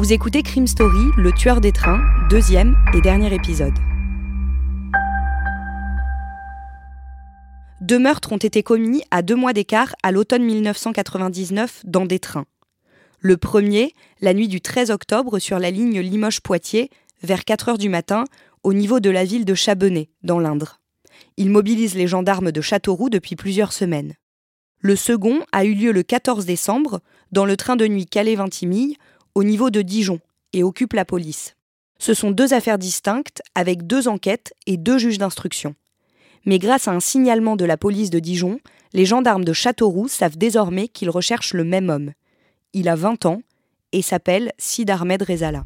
Vous écoutez Crime Story, le tueur des trains, deuxième et dernier épisode. Deux meurtres ont été commis à deux mois d'écart à l'automne 1999 dans des trains. Le premier, la nuit du 13 octobre sur la ligne Limoges-Poitiers, vers 4 heures du matin, au niveau de la ville de Chabenay, dans l'Indre. Il mobilise les gendarmes de Châteauroux depuis plusieurs semaines. Le second a eu lieu le 14 décembre, dans le train de nuit Calais-Vintimille, au niveau de Dijon, et occupe la police. Ce sont deux affaires distinctes, avec deux enquêtes et deux juges d'instruction. Mais grâce à un signalement de la police de Dijon, les gendarmes de Châteauroux savent désormais qu'ils recherchent le même homme. Il a 20 ans et s'appelle Sid Ahmed Rezala.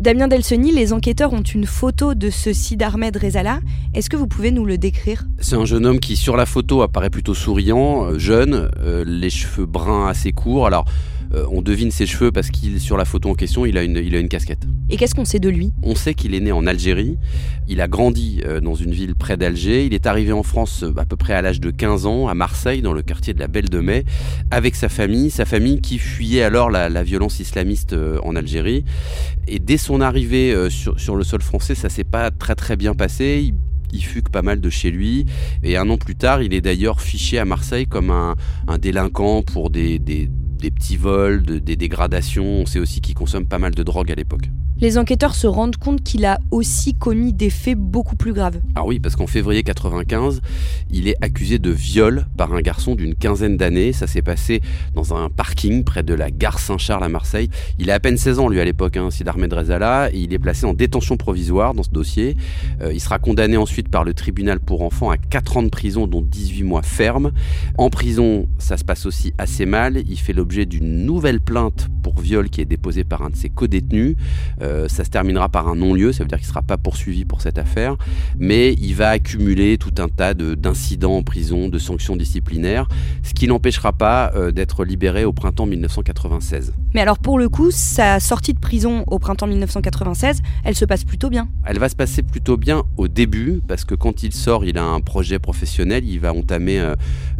Damien Delseny, les enquêteurs ont une photo de ce Sid Ahmed Rezala. Est-ce que vous pouvez nous le décrire? C'est un jeune homme qui, sur la photo, apparaît plutôt souriant, euh, jeune, euh, les cheveux bruns assez courts. Euh, on devine ses cheveux parce qu'il, sur la photo en question, il a une, il a une casquette. Et qu'est-ce qu'on sait de lui? On sait qu'il est né en Algérie. Il a grandi dans une ville près d'Alger. Il est arrivé en France à peu près à l'âge de 15 ans, à Marseille, dans le quartier de la Belle de Mai, avec sa famille. Sa famille qui fuyait alors la, la violence islamiste en Algérie. Et dès son arrivée euh, sur, le sol français, ça s'est pas très très bien passé. Il, il fugue pas mal de chez lui. Et un an plus tard, il est d'ailleurs fiché à Marseille comme un, délinquant pour des, petits vols, des dégradations. On sait aussi qu'il consomme pas mal de drogue à l'époque les enquêteurs se rendent compte qu'il a aussi commis des faits beaucoup plus graves. Ah oui, parce qu'en février 95, il est accusé de viol par un garçon d'une quinzaine d'années. Ça s'est passé dans un parking près de la gare Saint-Charles à Marseille. Il a à peine 16 ans, lui, à l'époque, hein, Sid Ahmed Rezala, et il est placé en détention provisoire dans ce dossier. Euh, il sera condamné ensuite par le tribunal pour enfants à 4 ans de prison, dont 18 mois ferme. En prison, ça se passe aussi assez mal. Il fait l'objet d'une nouvelle plainte pour viol qui est déposée par un de ses co-détenus. Euh, ça se terminera par un non-lieu, ça veut dire qu'il ne sera pas poursuivi pour cette affaire, mais il va accumuler tout un tas d'incidents en prison, de sanctions disciplinaires, ce qui n'empêchera pas euh, d'être libéré au printemps 1996. Mais alors pour le coup, sa sortie de prison au printemps 1996, elle se passe plutôt bien Elle va se passer plutôt bien au début, parce que quand il sort, il a un projet professionnel, il va entamer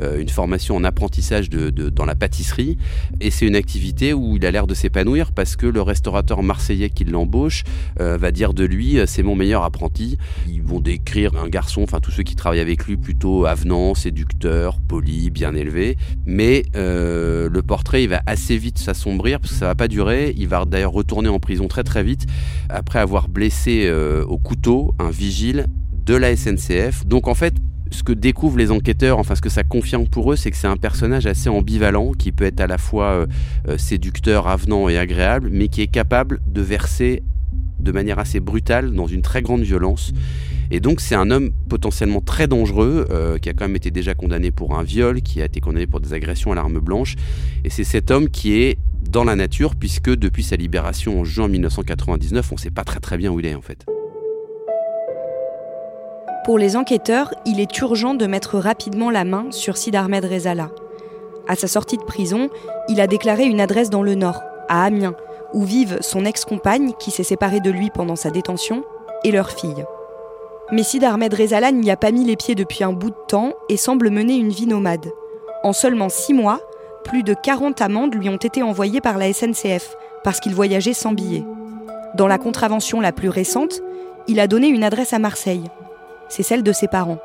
euh, une formation en apprentissage de, dans la pâtisserie, et c'est une activité où il a l'air de s'épanouir, parce que le restaurateur marseillais qui l'embauche euh, va dire de lui euh, c'est mon meilleur apprenti. Ils vont décrire un garçon, enfin tous ceux qui travaillent avec lui, plutôt avenant, séducteur, poli, bien élevé. Mais euh, le portrait il va assez vite s'assombrir parce que ça va pas durer. Il va d'ailleurs retourner en prison très très vite après avoir blessé au couteau un vigile de la SNCF. Donc en fait, ce que découvrent les enquêteurs, enfin ce que ça confirme pour eux, c'est que c'est un personnage assez ambivalent qui peut être à la fois euh, euh, séducteur, avenant et agréable, mais qui est capable de verser de manière assez brutale dans une très grande violence. Et donc c'est un homme potentiellement très dangereux, euh, qui a quand même été déjà condamné pour un viol, qui a été condamné pour des agressions à l'arme blanche. Et c'est cet homme qui est dans la nature, puisque depuis sa libération en juin 1999, on ne sait pas très très bien où il est en fait. Pour les enquêteurs, il est urgent de mettre rapidement la main sur Sid Ahmed Rezala. À sa sortie de prison, il a déclaré une adresse dans le Nord, à Amiens, où vivent son ex-compagne qui s'est séparée de lui pendant sa détention et leur fille. Mais Sid Ahmed Rezala n'y a pas mis les pieds depuis un bout de temps et semble mener une vie nomade. En seulement six mois, plus de 40 amendes lui ont été envoyées par la SNCF parce qu'il voyageait sans billets. Dans la contravention la plus récente, il a donné une adresse à Marseille, c'est celle de ses parents.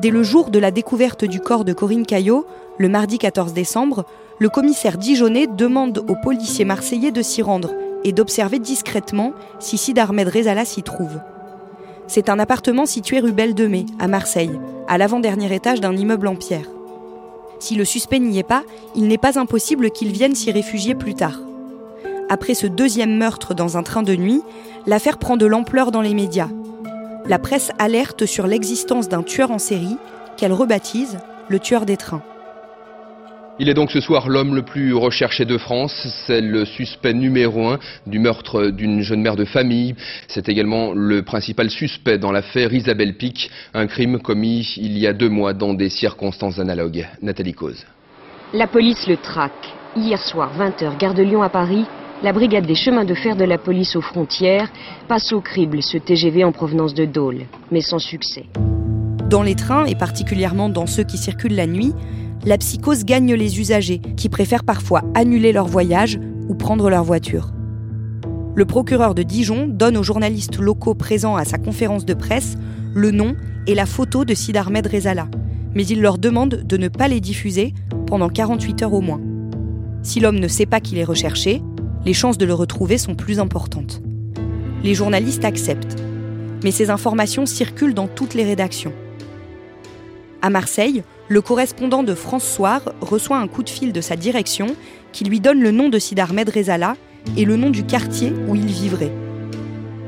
Dès le jour de la découverte du corps de Corinne Caillot, le mardi 14 décembre, le commissaire Dijonais demande aux policiers marseillais de s'y rendre et d'observer discrètement si Sid Ahmed Rezala s'y trouve. C'est un appartement situé rue Belle à Marseille, à l'avant-dernier étage d'un immeuble en pierre. Si le suspect n'y est pas, il n'est pas impossible qu'il vienne s'y réfugier plus tard. Après ce deuxième meurtre dans un train de nuit, l'affaire prend de l'ampleur dans les médias la presse alerte sur l'existence d'un tueur en série qu'elle rebaptise le tueur des trains. Il est donc ce soir l'homme le plus recherché de France. C'est le suspect numéro un du meurtre d'une jeune mère de famille. C'est également le principal suspect dans l'affaire Isabelle Pic, un crime commis il y a deux mois dans des circonstances analogues. Nathalie Cause. La police le traque. Hier soir, 20h, gare de Lyon à Paris, la brigade des chemins de fer de la police aux frontières passe au crible ce TGV en provenance de Dole, mais sans succès. Dans les trains, et particulièrement dans ceux qui circulent la nuit, la psychose gagne les usagers, qui préfèrent parfois annuler leur voyage ou prendre leur voiture. Le procureur de Dijon donne aux journalistes locaux présents à sa conférence de presse le nom et la photo de Sid Ahmed Rezala, mais il leur demande de ne pas les diffuser pendant 48 heures au moins. Si l'homme ne sait pas qu'il est recherché, les chances de le retrouver sont plus importantes. Les journalistes acceptent, mais ces informations circulent dans toutes les rédactions. À Marseille, le correspondant de France Soir reçoit un coup de fil de sa direction qui lui donne le nom de Sid Ahmed Rezala et le nom du quartier où il vivrait.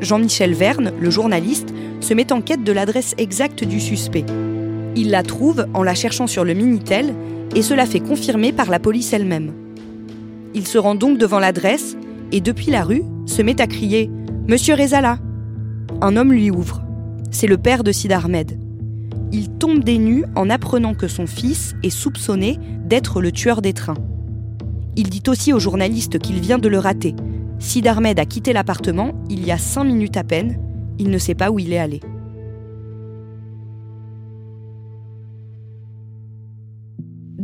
Jean-Michel Verne, le journaliste, se met en quête de l'adresse exacte du suspect. Il la trouve en la cherchant sur le Minitel et cela fait confirmer par la police elle-même. Il se rend donc devant l'adresse et depuis la rue se met à crier Monsieur Rezala Un homme lui ouvre. C'est le père de Sid Ahmed. Il tombe des nues en apprenant que son fils est soupçonné d'être le tueur des trains. Il dit aussi au journaliste qu'il vient de le rater. Sid Ahmed a quitté l'appartement il y a cinq minutes à peine. Il ne sait pas où il est allé.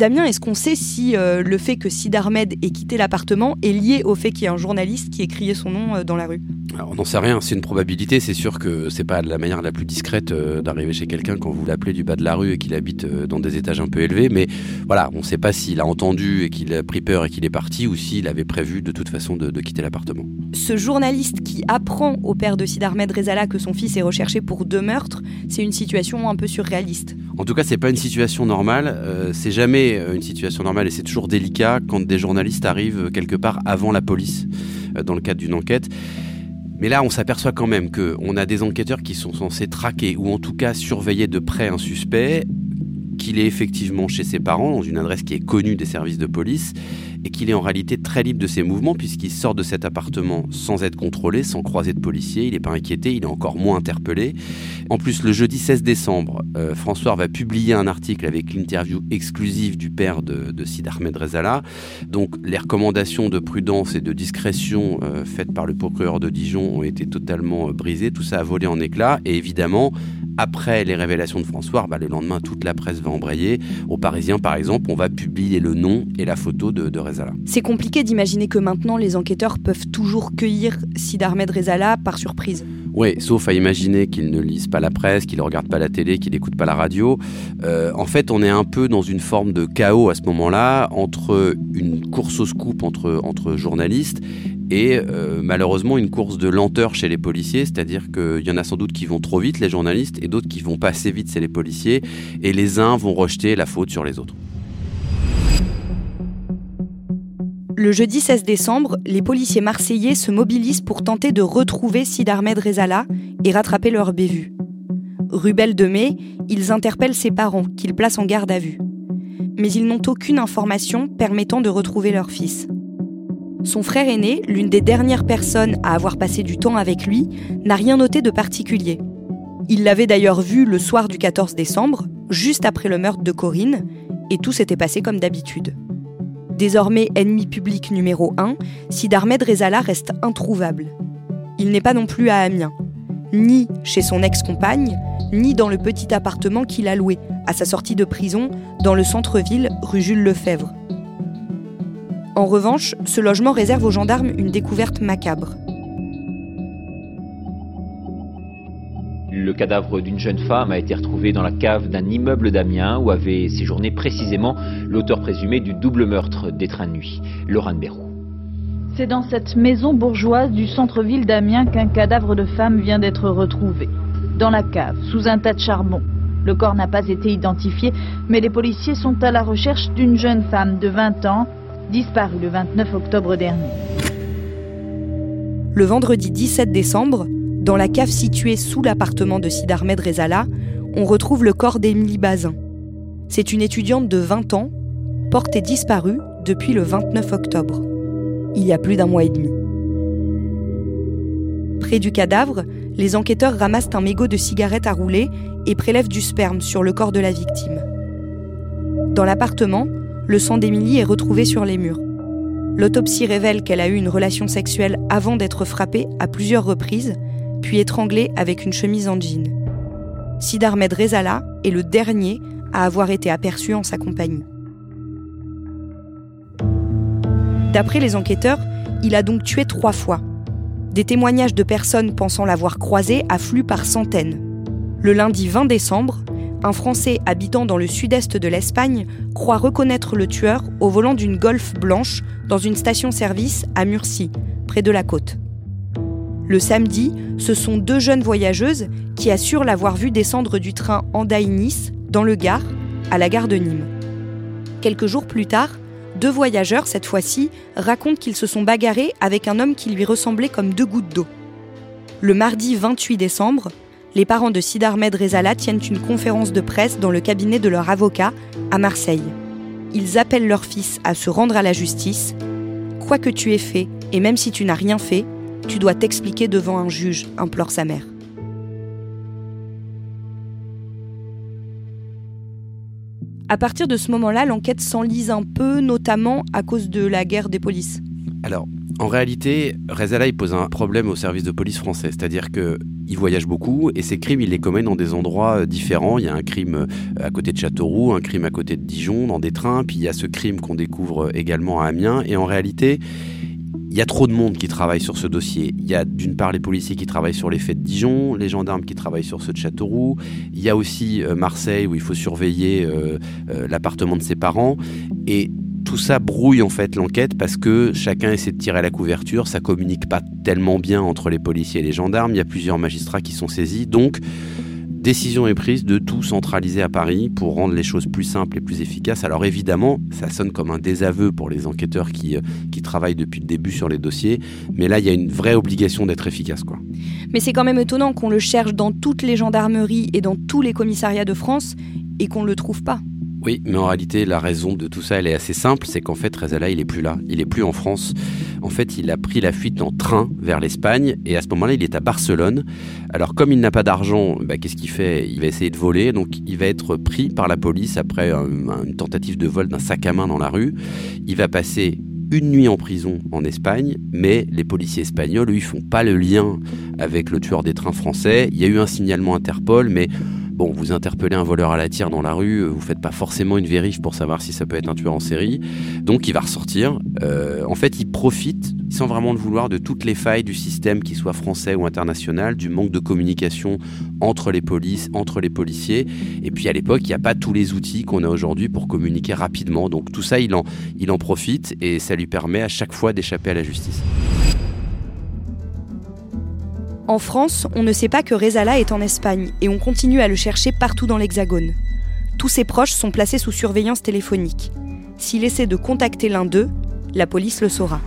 Damien, est-ce qu'on sait si euh, le fait que Sid Ahmed ait quitté l'appartement est lié au fait qu'il y ait un journaliste qui ait crié son nom euh, dans la rue? On n'en sait rien, c'est une probabilité. C'est sûr que c'est pas la manière la plus discrète euh, d'arriver chez quelqu'un quand vous l'appelez du bas de la rue et qu'il habite dans des étages un peu élevés. Mais voilà, on ne sait pas s'il a entendu et qu'il a pris peur et qu'il est parti ou s'il avait prévu de toute façon de, quitter l'appartement. Ce journaliste qui apprend au père de Sid Ahmed Rezala que son fils est recherché pour deux meurtres, c'est une situation un peu surréaliste. En tout cas, c'est pas une situation normale. c'est jamais euh, une situation normale et c'est toujours délicat quand des journalistes arrivent quelque part avant la police euh, dans le cadre d'une enquête. Mais là, on s'aperçoit quand même qu'on a des enquêteurs qui sont censés traquer ou en tout cas surveiller de près un suspect, qu'il est effectivement chez ses parents, dans une adresse qui est connue des services de police, et qu'il est en réalité très libre de ses mouvements puisqu'il sort de cet appartement sans être contrôlé, sans croiser de policiers, il n'est pas inquiété, il est encore moins interpellé. En plus, le jeudi 16 décembre, euh, François va publier un article avec l'interview exclusive du père de, de Sid Ahmed Rezala. Donc les recommandations de prudence et de discrétion euh, faites par le procureur de Dijon ont été totalement euh, brisées, tout ça a volé en éclats et évidemment après les révélations de François, bah, le lendemain, toute la presse va embrayer. Aux Parisiens, par exemple, on va publier le nom et la photo de, de Rezala. C'est compliqué d'imaginer que maintenant, les enquêteurs peuvent toujours cueillir Sid Ahmed Rezala par surprise. Oui, sauf à imaginer qu'ils ne lisent pas la presse, qu'ils ne regardent pas la télé, qu'ils n'écoutent pas la radio. Euh, en fait, on est un peu dans une forme de chaos à ce moment-là, entre une course au scoop entre, entre journalistes et euh, malheureusement une course de lenteur chez les policiers, c'est-à-dire qu'il y en a sans doute qui vont trop vite, les journalistes, et d'autres qui vont pas assez vite, c'est les policiers, et les uns vont rejeter la faute sur les autres. Le jeudi 16 décembre, les policiers marseillais se mobilisent pour tenter de retrouver Sid Ahmed Rezala et rattraper leur bévue. Rue Belle de Mai, ils interpellent ses parents, qu'ils placent en garde à vue. Mais ils n'ont aucune information permettant de retrouver leur fils. Son frère aîné, l'une des dernières personnes à avoir passé du temps avec lui, n'a rien noté de particulier. Il l'avait d'ailleurs vu le soir du 14 décembre, juste après le meurtre de Corinne, et tout s'était passé comme d'habitude. Désormais ennemi public numéro 1, Sid Rezala reste introuvable. Il n'est pas non plus à Amiens, ni chez son ex-compagne, ni dans le petit appartement qu'il a loué à sa sortie de prison dans le centre-ville rue Jules Lefebvre. En revanche, ce logement réserve aux gendarmes une découverte macabre. Le cadavre d'une jeune femme a été retrouvé dans la cave d'un immeuble d'Amiens où avait séjourné précisément l'auteur présumé du double meurtre des trains de nuit, Laurent Bérou. C'est dans cette maison bourgeoise du centre-ville d'Amiens qu'un cadavre de femme vient d'être retrouvé. Dans la cave, sous un tas de charbon. Le corps n'a pas été identifié, mais les policiers sont à la recherche d'une jeune femme de 20 ans disparu le 29 octobre dernier. Le vendredi 17 décembre, dans la cave située sous l'appartement de Sid Ahmed Rezala, on retrouve le corps d'Émilie Bazin. C'est une étudiante de 20 ans, portée disparue depuis le 29 octobre, il y a plus d'un mois et demi. Près du cadavre, les enquêteurs ramassent un mégot de cigarette à rouler et prélèvent du sperme sur le corps de la victime. Dans l'appartement, le sang d'Émilie est retrouvé sur les murs. L'autopsie révèle qu'elle a eu une relation sexuelle avant d'être frappée à plusieurs reprises, puis étranglée avec une chemise en jean. Sid Ahmed Rezala est le dernier à avoir été aperçu en sa compagnie. D'après les enquêteurs, il a donc tué trois fois. Des témoignages de personnes pensant l'avoir croisé affluent par centaines. Le lundi 20 décembre, un Français habitant dans le sud-est de l'Espagne croit reconnaître le tueur au volant d'une Golf blanche dans une station-service à Murcie, près de la côte. Le samedi, ce sont deux jeunes voyageuses qui assurent l'avoir vu descendre du train Andaï-Nice, dans le Gard, à la gare de Nîmes. Quelques jours plus tard, deux voyageurs, cette fois-ci, racontent qu'ils se sont bagarrés avec un homme qui lui ressemblait comme deux gouttes d'eau. Le mardi 28 décembre, les parents de Sid Ahmed Rezala tiennent une conférence de presse dans le cabinet de leur avocat à Marseille. Ils appellent leur fils à se rendre à la justice. Quoi que tu aies fait, et même si tu n'as rien fait, tu dois t'expliquer devant un juge, implore sa mère. À partir de ce moment-là, l'enquête s'enlise un peu, notamment à cause de la guerre des polices. Alors, en réalité, Rezala pose un problème au service de police français, c'est-à-dire que il voyage beaucoup et ses crimes, il les commet dans des endroits euh, différents. Il y a un crime euh, à côté de Châteauroux, un crime à côté de Dijon, dans des trains, puis il y a ce crime qu'on découvre également à Amiens. Et en réalité, il y a trop de monde qui travaille sur ce dossier. Il y a d'une part les policiers qui travaillent sur les faits de Dijon, les gendarmes qui travaillent sur ceux de Châteauroux. Il y a aussi euh, Marseille où il faut surveiller l'appartement de ses parents. Et tout ça brouille en fait l'enquête parce que chacun essaie de tirer la couverture, ça communique pas tellement bien entre les policiers et les gendarmes, il y a plusieurs magistrats qui sont saisis, donc décision est prise de tout centraliser à Paris pour rendre les choses plus simples et plus efficaces. Alors évidemment, ça sonne comme un désaveu pour les enquêteurs qui, euh, qui travaillent depuis le début sur les dossiers, mais là il y a une vraie obligation d'être efficace. Quoi. Mais c'est quand même étonnant qu'on le cherche dans toutes les gendarmeries et dans tous les commissariats de France et qu'on ne le trouve pas. Oui, mais en réalité, la raison de tout ça, elle est assez simple, c'est qu'en fait, Rezala, il est plus là, il est plus en France. En fait, il a pris la fuite en train vers l'Espagne, et à ce moment-là, il est à Barcelone. Alors, comme il n'a pas d'argent, bah, qu'est-ce qu'il fait? Il va essayer de voler, donc il va être pris par la police après une tentative de vol d'un sac à main dans la rue. Il va passer une nuit en prison en Espagne, mais les policiers espagnols, eux, ils font pas le lien avec le tueur des trains français. Il y a eu un signalement Interpol, mais Vous interpellez un voleur à la tire dans la rue, vous faites pas forcément une vérif pour savoir si ça peut être un tueur en série. Donc il va ressortir. Euh, en fait, il profite, sans vraiment le vouloir, de toutes les failles du système, qu'il soit français ou international, du manque de communication entre les polices, entre les policiers. Et puis à l'époque, il n'y a pas tous les outils qu'on a aujourd'hui pour communiquer rapidement. Donc tout ça, il en, il en profite et ça lui permet à chaque fois d'échapper à la justice. En France, on ne sait pas que Rezala est en Espagne et on continue à le chercher partout dans l'Hexagone. Tous ses proches sont placés sous surveillance téléphonique. S'il essaie de contacter l'un d'eux, la police le saura.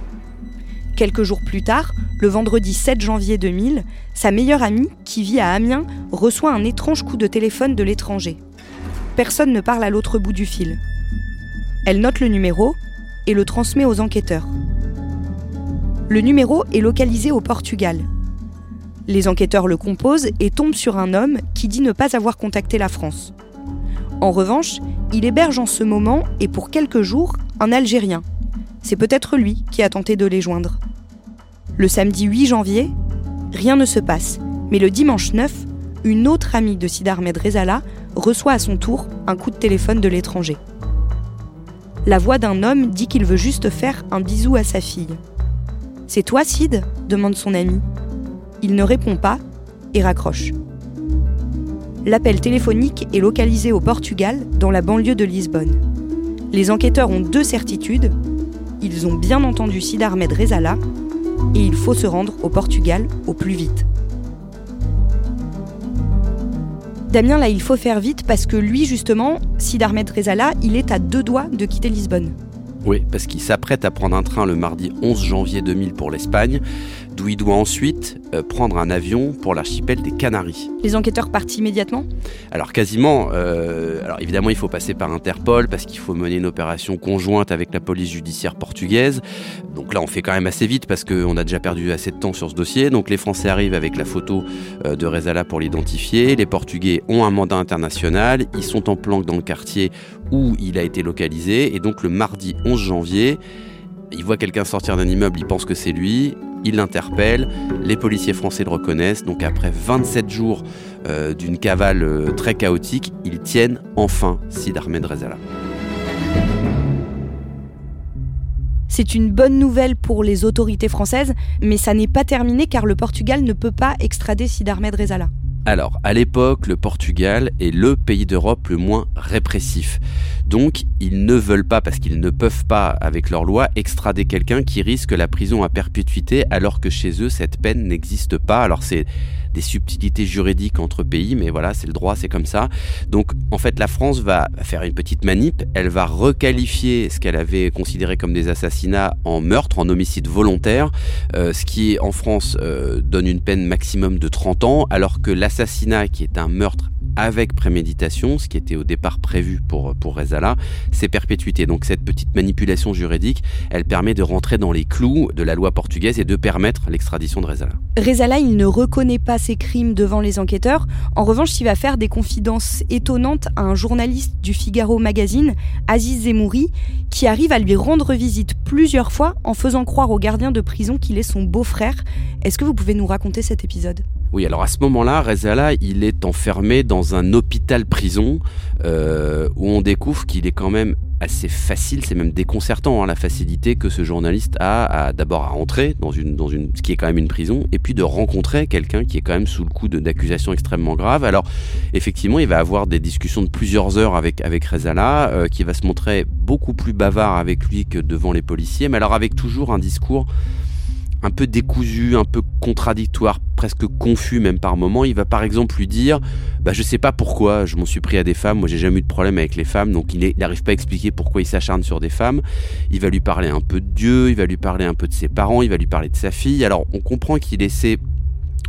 Quelques jours plus tard, le vendredi 7 janvier 2000, sa meilleure amie, qui vit à Amiens, reçoit un étrange coup de téléphone de l'étranger. Personne ne parle à l'autre bout du fil. Elle note le numéro et le transmet aux enquêteurs. Le numéro est localisé au Portugal, les enquêteurs le composent et tombent sur un homme qui dit ne pas avoir contacté la France. En revanche, il héberge en ce moment et pour quelques jours un Algérien. C'est peut-être lui qui a tenté de les joindre. Le samedi 8 janvier, rien ne se passe, mais le dimanche 9, une autre amie de Sid Ahmed Rezala reçoit à son tour un coup de téléphone de l'étranger. La voix d'un homme dit qu'il veut juste faire un bisou à sa fille. C'est toi, Sid? demande son ami. Il ne répond pas et raccroche. L'appel téléphonique est localisé au Portugal, dans la banlieue de Lisbonne. Les enquêteurs ont deux certitudes. Ils ont bien entendu Sid Ahmed Rezala et il faut se rendre au Portugal au plus vite. Damien, là, il faut faire vite parce que lui, justement, Sid Rezala, il est à deux doigts de quitter Lisbonne. Oui, parce qu'il s'apprête à prendre un train le mardi 11 janvier 2000 pour l'Espagne, d'où il doit ensuite euh, prendre un avion pour l'archipel des Canaries. Les enquêteurs partent immédiatement Alors quasiment. Euh, alors évidemment, il faut passer par Interpol parce qu'il faut mener une opération conjointe avec la police judiciaire portugaise. Donc là, on fait quand même assez vite parce qu'on a déjà perdu assez de temps sur ce dossier. Donc les Français arrivent avec la photo euh, de Rezala pour l'identifier. Les Portugais ont un mandat international. Ils sont en planque dans le quartier où il a été localisé. Et donc le mardi 11 janvier, il voit quelqu'un sortir d'un immeuble, il pense que c'est lui, il l'interpelle, les policiers français le reconnaissent, donc après 27 jours euh, d'une cavale euh, très chaotique, ils tiennent enfin Sid Ahmed Rezala. C'est une bonne nouvelle pour les autorités françaises, mais ça n'est pas terminé car le Portugal ne peut pas extrader Sid Ahmed Rezala. Alors, à l'époque, le Portugal est le pays d'Europe le moins répressif. Donc, ils ne veulent pas, parce qu'ils ne peuvent pas, avec leur loi, extrader quelqu'un qui risque la prison à perpétuité, alors que chez eux, cette peine n'existe pas. Alors, c'est des subtilités juridiques entre pays, mais voilà, c'est le droit, c'est comme ça. Donc, en fait, la France va faire une petite manip, elle va requalifier ce qu'elle avait considéré comme des assassinats en meurtre, en homicide volontaire, euh, ce qui, en France, euh, donne une peine maximum de 30 ans, alors que l'assassinat, qui est un meurtre avec préméditation, ce qui était au départ prévu pour, pour Rezala, c'est perpétuité. Donc cette petite manipulation juridique, elle permet de rentrer dans les clous de la loi portugaise et de permettre l'extradition de Rezala. Rezala, il ne reconnaît pas ses crimes devant les enquêteurs. En revanche, il va faire des confidences étonnantes à un journaliste du Figaro Magazine, Aziz Zemouri, qui arrive à lui rendre visite plusieurs fois en faisant croire au gardien de prison qu'il est son beau-frère. Est-ce que vous pouvez nous raconter cet épisode? Oui, alors à ce moment-là, Rezala, il est enfermé dans un hôpital-prison euh, où on découvre qu'il est quand même assez facile, c'est même déconcertant hein, la facilité que ce journaliste a d'abord à entrer dans une, dans une, ce qui est quand même une prison, et puis de rencontrer quelqu'un qui est quand même sous le coup d'accusations extrêmement graves. Alors effectivement, il va avoir des discussions de plusieurs heures avec, avec Rezala, euh, qui va se montrer beaucoup plus bavard avec lui que devant les policiers, mais alors avec toujours un discours un peu décousu, un peu contradictoire, presque confus même par moments. Il va par exemple lui dire bah, Je sais pas pourquoi je m'en suis pris à des femmes, moi j'ai jamais eu de problème avec les femmes, donc il n'arrive pas à expliquer pourquoi il s'acharne sur des femmes. Il va lui parler un peu de Dieu, il va lui parler un peu de ses parents, il va lui parler de sa fille. Alors on comprend qu'il essaie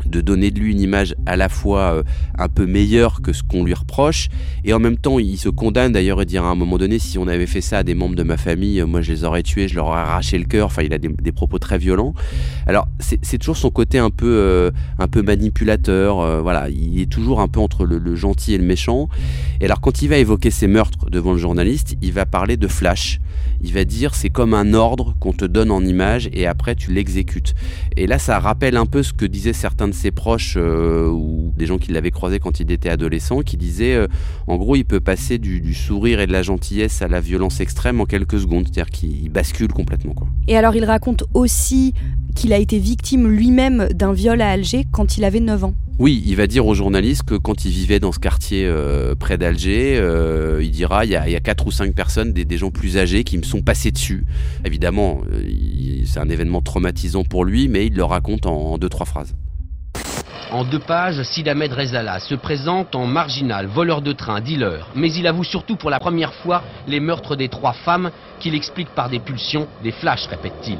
de donner de lui une image à la fois euh, un peu meilleure que ce qu'on lui reproche, et en même temps il se condamne d'ailleurs et dire à un moment donné si on avait fait ça à des membres de ma famille, euh, moi je les aurais tués, je leur aurais arraché le cœur, enfin il a des, propos très violents. Alors c'est toujours son côté un peu, euh, un peu manipulateur, voilà, il est toujours un peu entre le, le, gentil et le méchant. Et alors quand il va évoquer ses meurtres devant le journaliste, il va parler de flash, il va dire c'est comme un ordre qu'on te donne en image et après tu l'exécutes. Et là ça rappelle un peu ce que disaient certains de ses proches euh, ou des gens qui l'avaient croisé quand il était adolescent, qui disaient euh, en gros il peut passer du, sourire et de la gentillesse à la violence extrême en quelques secondes, c'est-à-dire qu'il bascule complètement. Quoi. Et alors il raconte aussi qu'il a été victime lui-même d'un viol à Alger quand il avait 9 ans. Oui, il va dire aux journalistes que quand il vivait dans ce quartier euh, près d'Alger, il dira il y, a, il quatre ou cinq personnes, des, gens plus âgés, qui me sont passés dessus. Évidemment, c'est un événement traumatisant pour lui, mais il le raconte en, en deux trois phrases. En deux pages, Sidamed Rezala se présente en marginal, voleur de train, dealer, mais il avoue surtout pour la première fois les meurtres des trois femmes qu'il explique par des pulsions, des flashs, répète-t-il.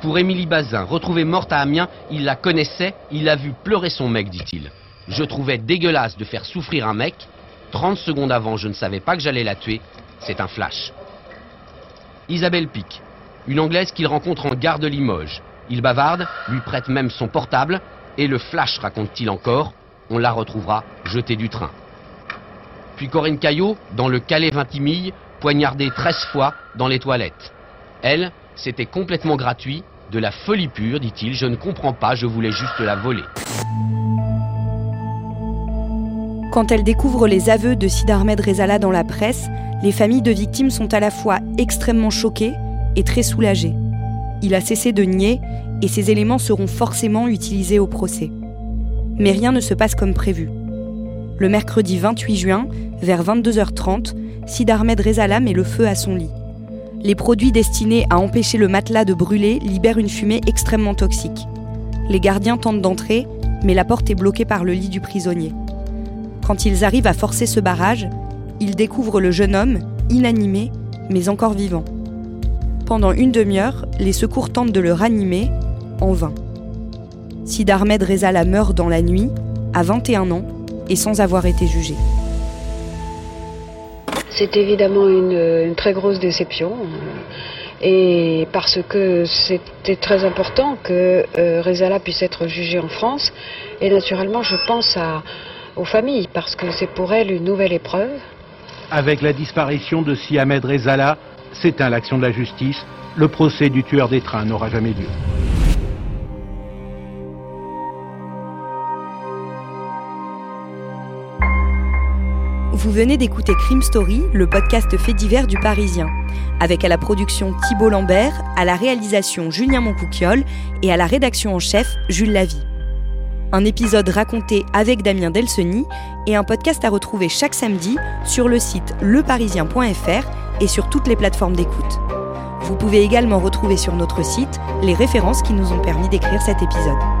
Pour Émilie Bazin, retrouvée morte à Amiens, il la connaissait, il a vu pleurer son mec, dit-il. Je trouvais dégueulasse de faire souffrir un mec. 30 secondes avant, je ne savais pas que j'allais la tuer. C'est un flash. Isabelle Pic, une Anglaise qu'il rencontre en gare de Limoges. Il bavarde, lui prête même son portable, et le flash, raconte-t-il encore, on la retrouvera jetée du train. Puis Corinne Caillot, dans le Calais Vintimille, poignardée 13 fois dans les toilettes. Elle, c'était complètement gratuit, de la folie pure, dit-il, je ne comprends pas, je voulais juste la voler. Quand elle découvre les aveux de Sid Ahmed Rezala dans la presse, les familles de victimes sont à la fois extrêmement choquées et très soulagées. Il a cessé de nier et ces éléments seront forcément utilisés au procès. Mais rien ne se passe comme prévu. Le mercredi 28 juin, vers 22h30, Sid Ahmed Rezala met le feu à son lit. Les produits destinés à empêcher le matelas de brûler libèrent une fumée extrêmement toxique. Les gardiens tentent d'entrer, mais la porte est bloquée par le lit du prisonnier. Quand ils arrivent à forcer ce barrage, ils découvrent le jeune homme, inanimé, mais encore vivant. Pendant une demi-heure, les secours tentent de le ranimer, en vain. Sid Ahmed Rezala meurt dans la nuit, à 21 ans, et sans avoir été jugé. C'est évidemment une, très grosse déception. Et parce que c'était très important que euh, Rezala puisse être jugé en France. Et naturellement, je pense à, aux familles, parce que c'est pour elles une nouvelle épreuve. Avec la disparition de Si Ahmed Rezala, s'éteint l'action de la justice. Le procès du tueur des trains n'aura jamais lieu. Vous venez d'écouter Crime Story, le podcast fait divers du Parisien, avec à la production Thibault Lambert, à la réalisation Julien Moncouquiole et à la rédaction en chef Jules Lavie. Un épisode raconté avec Damien Delseny et un podcast à retrouver chaque samedi sur le site leparisien.fr et sur toutes les plateformes d'écoute. Vous pouvez également retrouver sur notre site les références qui nous ont permis d'écrire cet épisode.